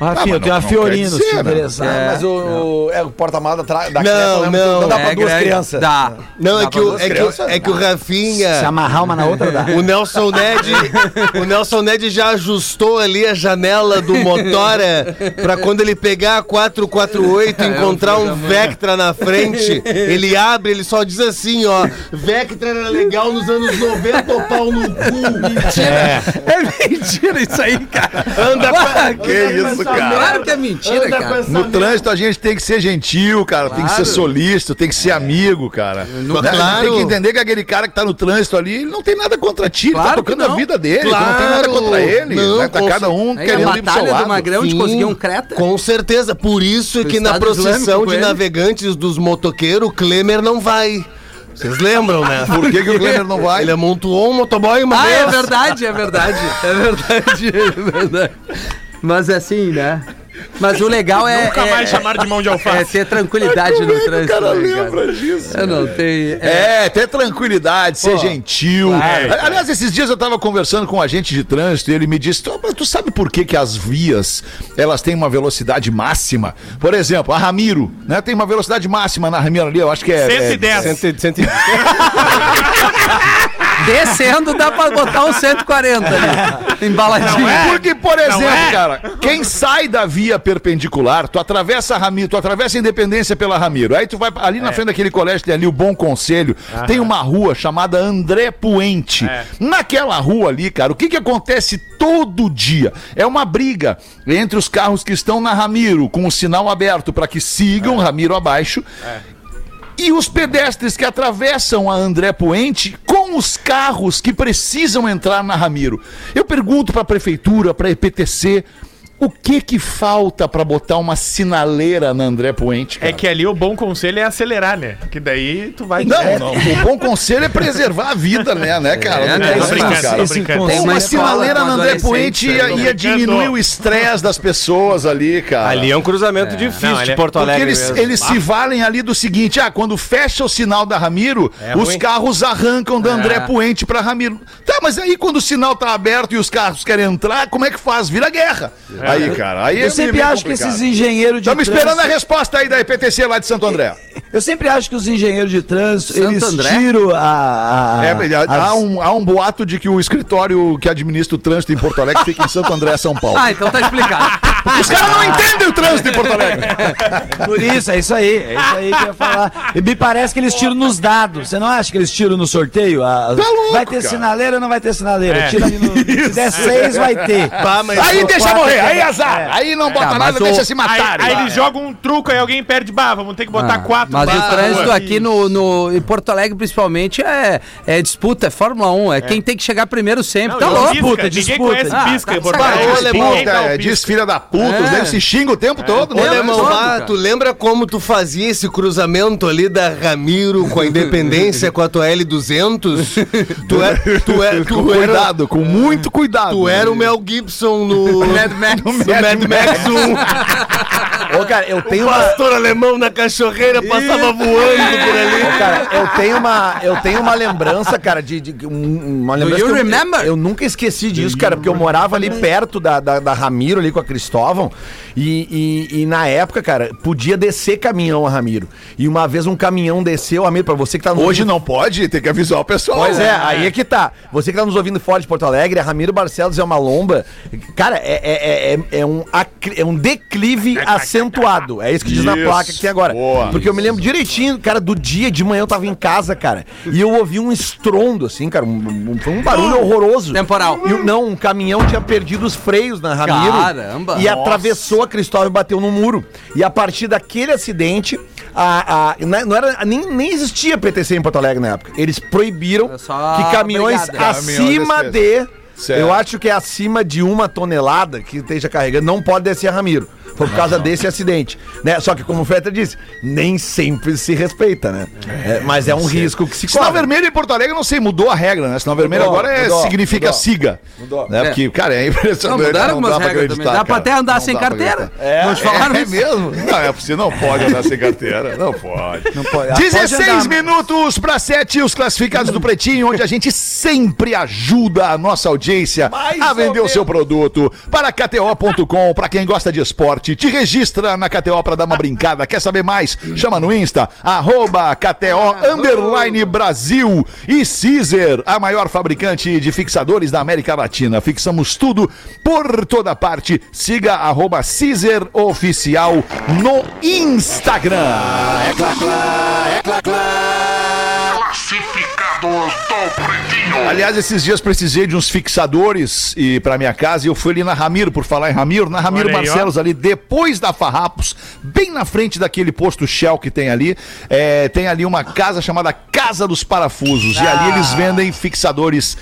Rafinha, eu tenho uma Fiorino, se né? interessar. Ah, mas o, o- é, o porta-mala da, da Não, criança não. não dá pra É duas crianças. Dá. Não, é que, o, é, que, é que o Se Rafinha. amarrar uma na outra, dá. O Nelson Ned, o Nelson Ned já ajustou ali a janela do Motora pra quando ele pegar a 448 e encontrar um Vectra na frente, ele abre, ele só diz assim, ó, Vectra era legal nos anos 90, ô pau no cu. É mentira isso aí, cara. Anda pra... Que isso, cara? Claro que é mentira, Anda cara. No trânsito a gente tem que ser gentil, cara. Tem que ser Claro. solícito, tem que ser amigo, cara. Né? A gente claro. Tem que entender que aquele cara que tá no trânsito ali, ele não tem nada contra ti, ele tá Claro tocando a vida dele, tu não tem nada Claro. contra ele. Não, né? Tá com cada um a querendo ir pro seu batalha do lado. Magrão de Sim, conseguir um creta. Com certeza, por isso é que na procissão de navegantes dos motoqueiros, o Klemer não vai. Vocês lembram, né? Por que, que o Klemer não vai? Ele amontoou um motoboy uma Ah, vez. é verdade, é verdade. É verdade, é verdade. Mas assim, né? Mas o legal é. Nunca é, mais chamaram de mão de É alface. ter tranquilidade no trânsito. cara né, lembra disso? Eu não tenho. É, É, ter tranquilidade, ser gentil. Claro. Aliás, esses dias eu tava conversando com um agente de trânsito e ele me disse: "Tu- mas tu sabe por que, que as vias elas têm uma velocidade máxima? Por exemplo, a Ramiro, né? Tem uma velocidade máxima na Ramiro ali, eu acho que é. é 110. Cento- cento- descendo dá pra botar um 140 ali. Embaladinho. Porque, por exemplo, é? cara, quem sai da via perpendicular, tu atravessa a Ramiro, tu atravessa a Independência pela Ramiro. Aí tu vai ali É. na frente daquele colégio, tem ali o Bom Conselho, tem uma rua chamada André Puente. É. Naquela rua ali, cara, o que que acontece todo dia? É uma briga entre os carros que estão na Ramiro, com o sinal aberto para que sigam É. Ramiro abaixo. E os pedestres que atravessam a André Puente os carros que precisam entrar na Ramiro. Eu pergunto para a prefeitura, para a EPTC, o que que falta para botar uma sinaleira na André Puente? É que ali o bom conselho é acelerar, né? Que daí tu vai. Não, não, o bom conselho é preservar a vida, né, né, cara? É, Não né? isso, brincando, cara. esse Tem Uma escola sinaleira na André Puente ia, tô ia diminuir o estresse das pessoas ali, cara. Ali é um cruzamento difícil Não, de é- Porto Porque Alegre eles, mesmo. eles se valem ali do seguinte: ah, quando fecha o sinal da Ramiro, É os ruim. carros arrancam da André É. Puente pra Ramiro. Tá, mas aí quando o sinal tá aberto e os carros querem entrar, como é que faz? Vira guerra. Aí, cara, aí é Eu sempre meio acho que complicado. esses engenheiros de Estamos esperando a resposta aí da EPTC lá de Santo André. Eu sempre acho que os engenheiros de trânsito, Santo eles André? tiram a... a- É, há, as- um, há um boato de que o escritório que administra o trânsito em Porto Alegre fica em Santo André, São Paulo. Ah, então tá explicado. Os caras não entendem o trânsito em Porto Alegre. Por isso, é isso aí. É isso aí que eu ia falar. E me parece que eles tiram nos dados. Você não acha que eles tiram no sorteio? A- Tá louco, vai ter cara. sinaleira ou não vai ter sinaleira? É. Tira ali no. Se der seis, vai ter. Pá, Aí deixa quatro morrer, é- aí azar. Aí não bota Tá, nada, mas o- deixa se Aí, matarem. aí eles jogam um truco, aí alguém perde, bah, vamos ter que botar Ah, quatro Mas o barras. trânsito Pô, aqui no, no, em Porto Alegre, principalmente, é, é disputa, é Fórmula 1. É, quem tem que chegar primeiro sempre. Não, tá e louco. disputa, Ninguém disputa. conhece Ah, pisca tá em Porto. Alegre. Ô, Alemão, Ninguém tá o é, pisca. diz filha da puta, É. os negros se xingam o tempo todo. Ô, né? Alemão, todo, ah, tu lembra como tu fazia esse cruzamento ali da Ramiro com a Independência com a tua L200? Tu, é, tu, é, Com tu, era, cuidado, com muito cuidado. tu era o Mel Gibson no Mad Max. No Mad Max 1. Ô, cara, eu O tenho uma. pastor alemão na cachorreira passava voando por ali. Ô, cara, eu tenho uma, eu tenho uma lembrança, cara, de, de- um- uma lembrança. you que eu- remember? Eu, nunca esqueci disso, cara, porque eu morava ali perto da, da, da Ramiro, ali com a Cristóvão, e, e, e na época, cara, podia descer caminhão a Ramiro. E uma vez um caminhão desceu, Ramiro, pra você que tá nos Hoje não pode, tem que avisar o pessoal. Pois é, aí é que tá. Você que tá nos ouvindo fora de Porto Alegre, a Ramiro Barcelos é uma lomba. Cara, é, é, é, é um, acri- é um declive acentuado. É isso que diz na placa que tem agora. boa. Porque eu me lembro direitinho, cara, do dia de manhã eu tava em casa, cara. E eu ouvi um estrondo, assim, cara. um- um- foi um barulho horroroso. Temporal. E, não, um caminhão tinha perdido os freios na Ramiro. Caramba. E atravessou a Cristóvão e bateu no muro. E a partir daquele acidente. A, a- não era, nem, nem existia PTC em Porto Alegre na época. Eles proibiram que caminhões brigada. acima Caminhões de. Certo. Eu acho que é acima de uma tonelada que esteja carregando, não pode descer a Ramiro. Foi por causa desse acidente. Né? Só que, como o Fetter disse, nem sempre se respeita, né? É, mas é um risco que se Sinal corre. vermelho em Porto Alegre, não sei, mudou a regra, né? Sinal vermelho Mudou, agora é- mudou, significa mudou. siga. Mudou. Né? Porque, cara, é Não, impressionante. mudaram não algumas dá pra regras também. acreditar, Dá pra cara. até andar Não sem dá pra carteira. acreditar. É, Não te falaram É isso? mesmo? Não, é você não pode andar sem carteira. Não pode. Não pode. Ah, 16 pode andar, minutos para 7, os classificados do Pretinho, onde a gente sempre ajuda a nossa audiência a vender o seu produto. Para KTO.com, para quem gosta de esporte, te registra na KTO para dar uma brincada. Quer saber mais? Chama no Insta, arroba KTO underline Brasil e Caesar, a maior fabricante de fixadores da América Latina. Fixamos tudo por toda parte. Siga arroba Caesar Oficial no Instagram. É clá, clá, é clá, clá. Classificados. Aliás, esses dias precisei de uns fixadores e para minha casa e eu fui ali na Ramiro, por falar em Ramiro, na Ramiro aí, ó. Marcelos ali, depois da Farrapos, bem na frente daquele posto Shell que tem ali, é, tem ali uma casa chamada Casa dos Parafusos e ali eles vendem fixadores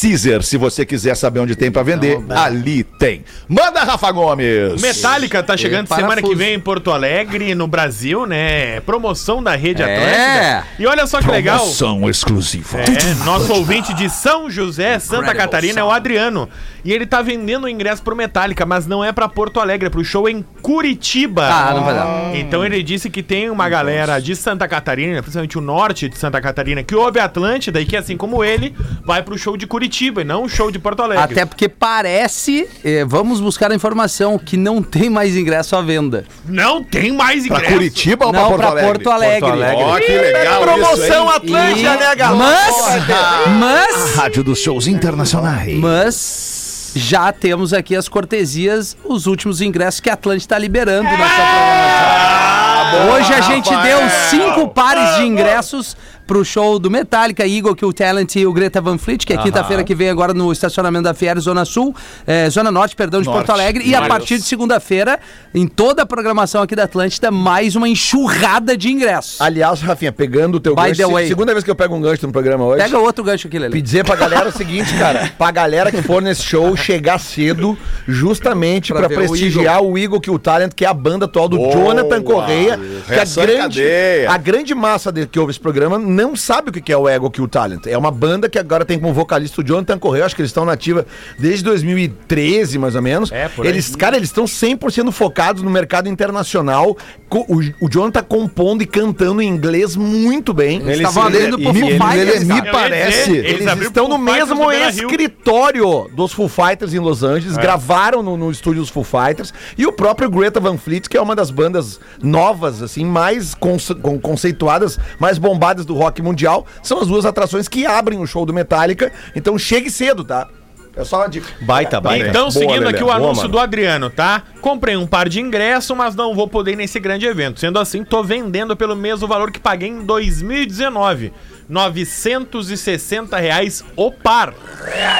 Caesar, se você quiser saber onde tem para vender, ali tem. Manda, Rafa Gomes! Metallica tá chegando E semana que parafuso. vem em Porto Alegre, no Brasil, né? Promoção da Rede É. Atlântida. E olha só que legal. Promoção exclusiva. É, nosso ouvinte de São José, Santa Incredible Catarina, é o Adriano. E ele tá vendendo o ingresso pro Metallica, mas não é pra Porto Alegre, é pro show em Curitiba. Ah, não vai dar. Então ele disse que tem uma galera de Santa Catarina, principalmente o norte de Santa Catarina, que ouve a Atlântida e que, assim como ele, vai pro show de Curitiba e não o show de Porto Alegre. Até porque parece, eh, vamos buscar a informação, que não tem mais ingresso à venda. Não tem mais Pra ingresso. Curitiba ou pra não, Porto pra Alegre? Porto Alegre. Ó, que legal Promoção isso, Atlântida, E- né, galera? Mas, hein? mas, Rádio dos shows internacionais. mas, já temos aqui as cortesias, os últimos ingressos que a Atlântida está liberando na sua programação. Hoje a gente deu cinco pares de ingressos pro show do Metallica, Eagle, Kill Talent e o Greta Van Fleet, que é quinta-feira que vem agora no estacionamento da Fier, Zona Sul, eh, Zona Norte, perdão, de Norte. Porto Alegre. E a partir de segunda-feira, em toda a programação aqui da Atlântida, mais uma enxurrada de ingressos. Aliás, Rafinha, pegando o teu By gancho, the way. segunda vez que eu pego um gancho no programa hoje. Pega outro gancho aqui, Lele. E dizer pra galera o seguinte, cara, pra galera que for nesse show chegar cedo, justamente Pra pra, ver o prestigiar o Eagle Kill Talent, que é a banda atual do Boa! Jonathan Correia, que a Reação em grande, cadeia. a grande massa de, que ouve esse programa não sabe o que que é o Eagle Kill Talent. É uma banda que agora tem como vocalista o Jonathan Correia, acho que eles estão na ativa desde 2013, mais ou menos. É, por aí. eles, cara, eles estão 100% focados no mercado internacional. O, o Jonathan tá compondo e cantando em inglês muito bem. Eles estavam abrindo pro Foo ele- Fighters, me parece. Eles, abriram estão no mesmo escritório dos Foo Fighters em Los Angeles, gravaram no, no estúdio dos Foo Fighters, e o próprio Greta Van Fleet, que é uma das bandas novas, assim, mais conce- con- conceituadas, mais bombadas do rock mundial, são as duas atrações que abrem o show do Metallica, então chegue cedo, tá? É só uma dica. Baita, baita. Então, Boa, seguindo Lelé. aqui o Boa, anúncio mano. do Adriano, tá? Comprei um par de ingresso, mas não vou poder ir nesse grande evento. Sendo assim, tô vendendo pelo mesmo valor que paguei em 2019. 960 reais o par.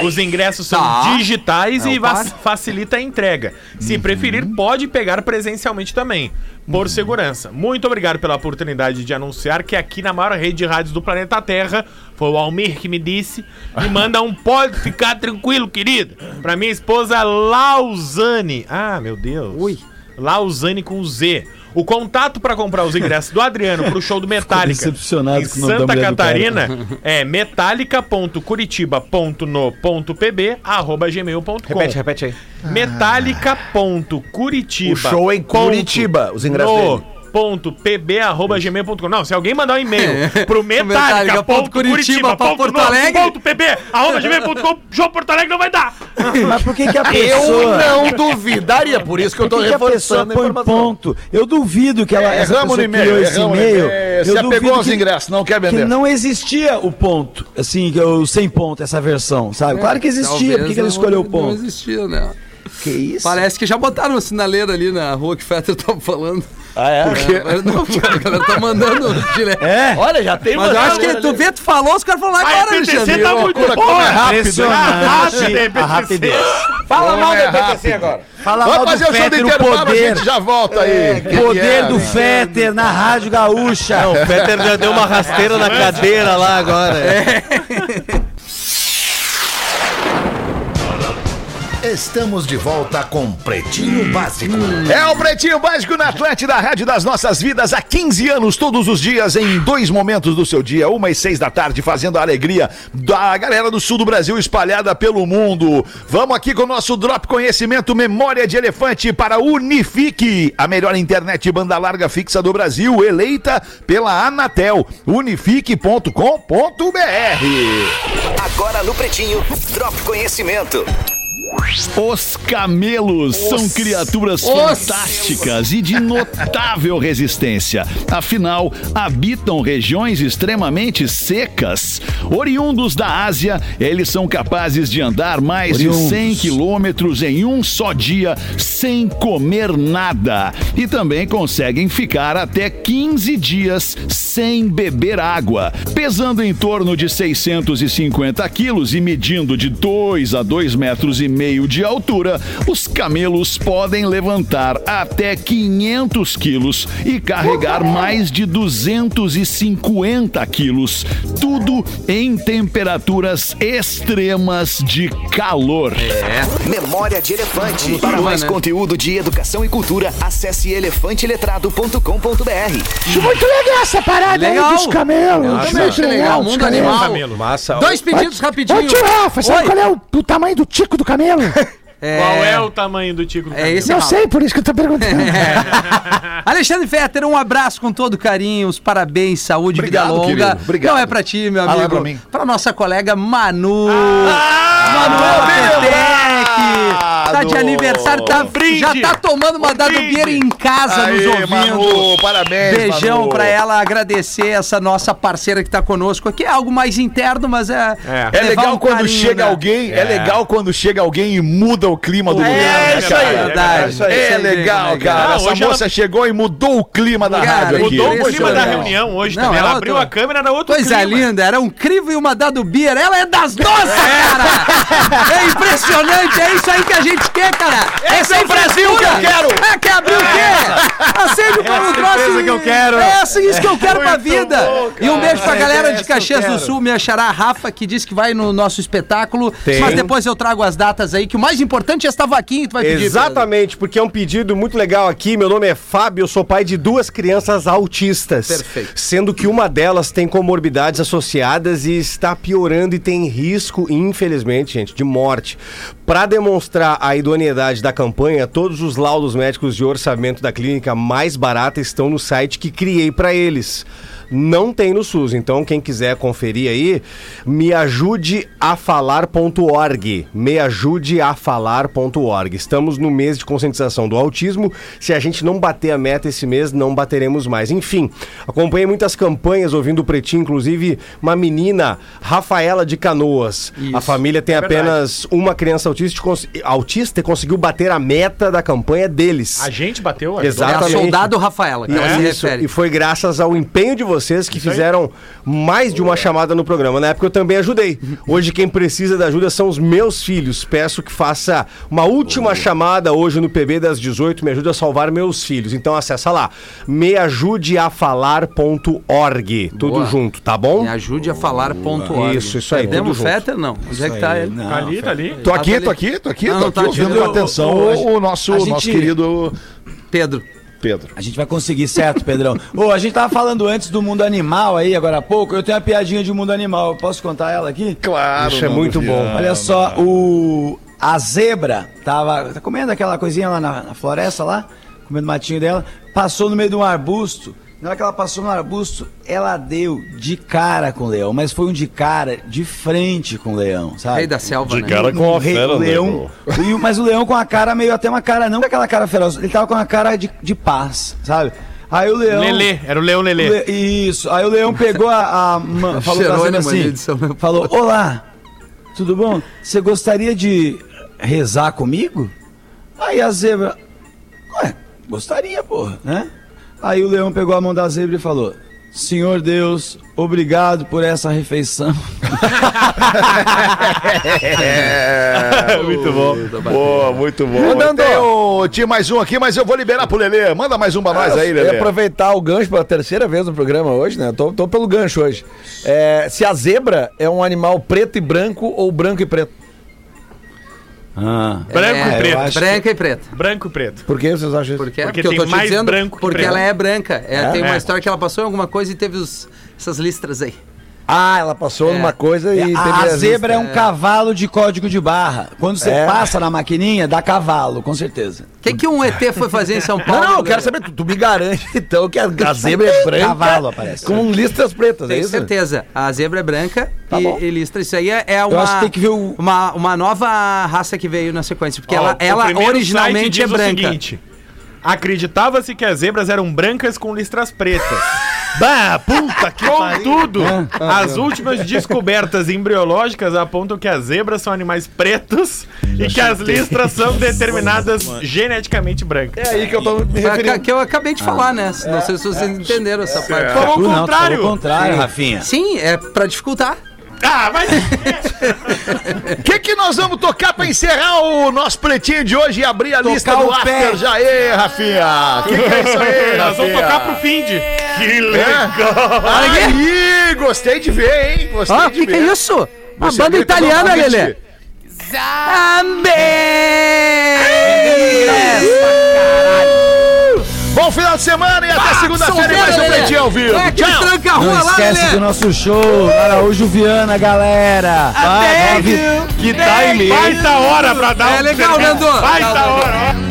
Os ingressos são Tá. digitais É e facilita a entrega. Se preferir, pode pegar presencialmente também. Por segurança. Muito obrigado pela oportunidade de anunciar que aqui na maior rede de rádios do planeta Terra, foi o Almir que me disse, me manda um pode ficar tranquilo, querido. Pra minha esposa Lausane. Ah, meu Deus. Ui. Lausane com Z. O contato para comprar os ingressos do Adriano pro show do Metallica em Santa. Catarina é metallica.curitiba.no.pb arroba gmail.com Repete, repete aí. metallica.curitiba O show é em Curitiba, os ingressos dele. Ponto pb arroba gmail.com Não, se alguém mandar um e-mail pro Metallica ponto Curitiba pra Porto Alegre. não vai dar. Mas por que, que a Eu pessoa... não duvidaria, por isso que eu tô que, que a pessoa reforçando a põe informação. ponto? Eu duvido que ela, essa Erramos no e-mail, esse e-mail. e-mail. Se Eu apegou aos que- ingressos, não quer Que vender. não existia o ponto, assim, que eu, sem ponto, essa versão, sabe? Claro que existia, por que, que ele escolheu o Não ponto? existia, né? Que isso? Parece que já botaram uma sinaleira ali na rua que o Fetter tava falando. Ah, é? É, não, a galera tá mandando direto. É? Olha, já tem Mas eu acho que galera tu ali. vê, tu falou, os caras falaram A agora, EPTC Alexandre. tá muito como boa. é rápido, Impressionante. A rapidez. Fala mal é da PPC agora. Fala Vamos mal do fazer o show do Fetter, o intervalo, a poder. gente já volta aí. Que Poder é, do né? Fetter na Rádio Gaúcha. O Peter já deu uma rasteira na cadeira lá agora. Estamos de volta com Pretinho Básico. É o Pretinho Básico na Atlântida, Rádio das Nossas Vidas, há 15 anos, todos os dias, em dois momentos do seu dia, uma e seis da tarde, fazendo a alegria da galera do sul do Brasil espalhada pelo mundo. Vamos aqui com o nosso Drop Conhecimento Memória de Elefante para Unifique, a melhor internet banda larga fixa do Brasil, eleita pela Anatel. Unifique.com.br. Agora no Pretinho, Drop Conhecimento. Os camelos são criaturas fantásticas e de notável resistência. Afinal, habitam regiões extremamente secas. Oriundos da Ásia, eles são capazes de andar mais de 100 quilômetros em um só dia sem comer nada. E também conseguem ficar até 15 dias sem beber água. Pesando em torno de 650 quilos e medindo de 2 a 2 metros e meio de altura, os camelos podem levantar até 500 quilos e carregar mais de 250 quilos. Tudo em temperaturas extremas de calor. Memória de Elefante. Para mais né? conteúdo de educação e cultura, acesse elefanteletrado.com.br. Muito legal essa parada Legal. aí dos camelos. Eu também achei legal, mundo animal. Camelo. Massa. Dois pedidos Ô rapidinho. tio Rafa, sabe Oi. qual é o, o tamanho do tico do camelo? Qual é o tamanho do tico do É camelo? esse Não Rafa. sei, por isso que eu tô perguntando. Alexandre Fetter, um abraço com todo carinho, os parabéns, saúde, Obrigado, vida longa. querido, obrigado. Não é pra ti, meu Ah, amigo. não é pra mim. Pra nossa colega Manu. Ah, Manuel obrigado. Petec. Tá de aniversário, tá, brinde. já tá tomando uma brinde. beer em casa nos Aê, ouvindo. Manu, parabéns, Beijão Manu. pra ela, agradecer essa nossa parceira que tá conosco aqui. É algo mais interno, mas é. É. É legal um quando carinho, chega né? alguém, é. legal quando chega alguém e muda o clima do lugar. É, isso aí, é verdade. isso aí. É legal, é é. cara. Ah, Essa hoje moça chegou e mudou o clima da Cara, rádio aqui. Mudou o clima é da reunião hoje Não, também. Ela é abriu outra- a câmera, era outro Coisa clima. linda, era um crivo e uma dado beer. Ela é das nossas, cara! É impressionante, é isso aí que a gente cara! Esse é o Brasil que eu quero! É, quer abrir o quê? Acende o é troço que eu quero. É assim, isso que eu quero pra vida! e um beijo pra É galera de Caxias do. Sul, minha xará Rafa, que disse que vai no nosso espetáculo. Tem. Mas depois eu trago as datas aí, que o mais importante é esta vaquinha que tu vai pedir. Exatamente, porque é um pedido muito legal aqui. Meu nome é Fábio, eu sou pai de duas crianças autistas. Perfeito. Sendo que uma delas tem comorbidades associadas e está piorando e tem risco, infelizmente, gente, de morte. Para demonstrar a idoneidade da campanha, todos os laudos médicos de orçamento da clínica mais barata estão no site que criei para eles. Não tem no SUS, então quem quiser conferir aí, meajudeafalar.org. Meajudeafalar.org. Estamos no mês de conscientização do autismo. Se a gente não bater a meta esse mês, não bateremos mais. Enfim, acompanhei muitas campanhas ouvindo o Pretinho, inclusive uma menina, Rafaela de Canoas. A família tem apenas uma criança autista, cons- autista e conseguiu bater a meta da campanha deles. A gente bateu, ajudou. É a Exatamente. soldado Rafaela, que ela se Isso, refere. e foi graças ao empenho de vocês que Isso aí. fizeram mais de uma chamada no programa. Na época eu também ajudei. Hoje quem precisa da ajuda são os meus filhos. Peço que faça uma última chamada hoje no PB das 18, me ajude a salvar meus filhos. Então acessa lá, meajudeafalar.org. Tudo Boa. junto, tá bom? Me ajude a falar.org. Isso, isso aí, Perdemos tudo o junto. Fetter? Não. Onde é que tá ele? Tá ali, tá ali. Tô aqui, Tá tô aqui, tô aqui, Não, tô não aqui tá ouvindo com atenção ô, o nosso, a nosso gente- querido Pedro. Pedro. A gente vai conseguir certo, Pedrão. Ô, a gente tava falando antes do mundo animal aí, agora há pouco. Eu tenho uma piadinha de mundo animal. Eu posso contar ela aqui? Claro. Isso é muito bom. Olha só, o a zebra tava tá comendo aquela coisinha lá na, na floresta lá, comendo o matinho dela, passou no meio de um arbusto. Na hora que ela passou no arbusto, ela deu de cara com o leão, mas foi um de cara de frente com o leão, sabe? Rei da selva, né? Um rei- o leão, e o- mas o leão com a cara meio até uma cara, não com aquela cara feroz, ele tava com uma cara de, de paz, sabe? Aí o leão. Lelê, era o Leão Lelê. Le- Isso. Aí o leão pegou a. a ma- falou ali assim. de. Falou: Olá, tudo bom? Você gostaria de rezar comigo? Aí a zebra. Ué, gostaria, porra, né? Aí o leão pegou a mão da zebra e falou: Senhor Deus, obrigado por essa refeição. Muito bom. Boa, muito bom. Mandando. Tem o- Tinha mais um aqui, mas eu vou liberar pro Lelê. Manda mais um pra nós aí, Eu ia Lelê. aproveitar o gancho pela terceira vez no programa hoje, né? Tô, tô pelo gancho hoje. É, se a zebra é um animal preto e branco ou branco e preto? Ah. Branco É, e eu preto. acho- Branca e preta. Branco e preto. Por que vocês acham isso? Por quê? Porque eu tem tô te mais dizendo, branco que Porque preto. ela é branca. É, É? tem uma É. história que ela passou em alguma coisa e teve os- essas listras aí. Ah, ela passou É. numa coisa e É, teve a, a zebra é um cavalo de código de barra. Quando você É. passa na maquininha, dá cavalo, com certeza. O que, que um ET foi fazer em São Não, Paulo? não, eu quero saber, tu, tu me garante então que a, a zebra é branca Cavalo aparece. com listras pretas, é Tenho isso? certeza. A zebra é branca Tá e, e listra. Isso aí é, é acho uma, que tem que ver o- uma, uma nova raça que veio na sequência. Porque Ó, ela, ela originalmente é branca. seguinte, Acreditava-se que as zebras eram brancas com listras pretas. Bah, puta que Contudo, as últimas descobertas embriológicas apontam que as zebras são animais pretos e que as listras são determinadas geneticamente brancas. É aí que eu tô me Foi referindo. que eu acabei de falar, né? Não sei se vocês entenderam essa parte. Como Tu ao não, tu contrário. falou o contrário, Rafinha. Sim, é pra dificultar. Ah, vai O que, que nós vamos tocar pra encerrar o nosso pretinho de hoje e abrir a lista do o after já? Ê, Rafinha! O que, que é isso aí, Nós vamos Rafinha? tocar pro fim de. Que É? legal! Aí, gostei de ver, hein? Gostei o de que, que ver. é isso? Uma Você banda italiana. Lelê. Bom final de semana e até segunda-feira em mais um pretinho ao vivo. É Tchau! tranca a rua Não lá, esquece Lelê. do nosso show, Araújo Viana, galera. Thank you. Que time! Baita hora pra dar É um legal, serviço. Nando. Baita Legal, hora! ó.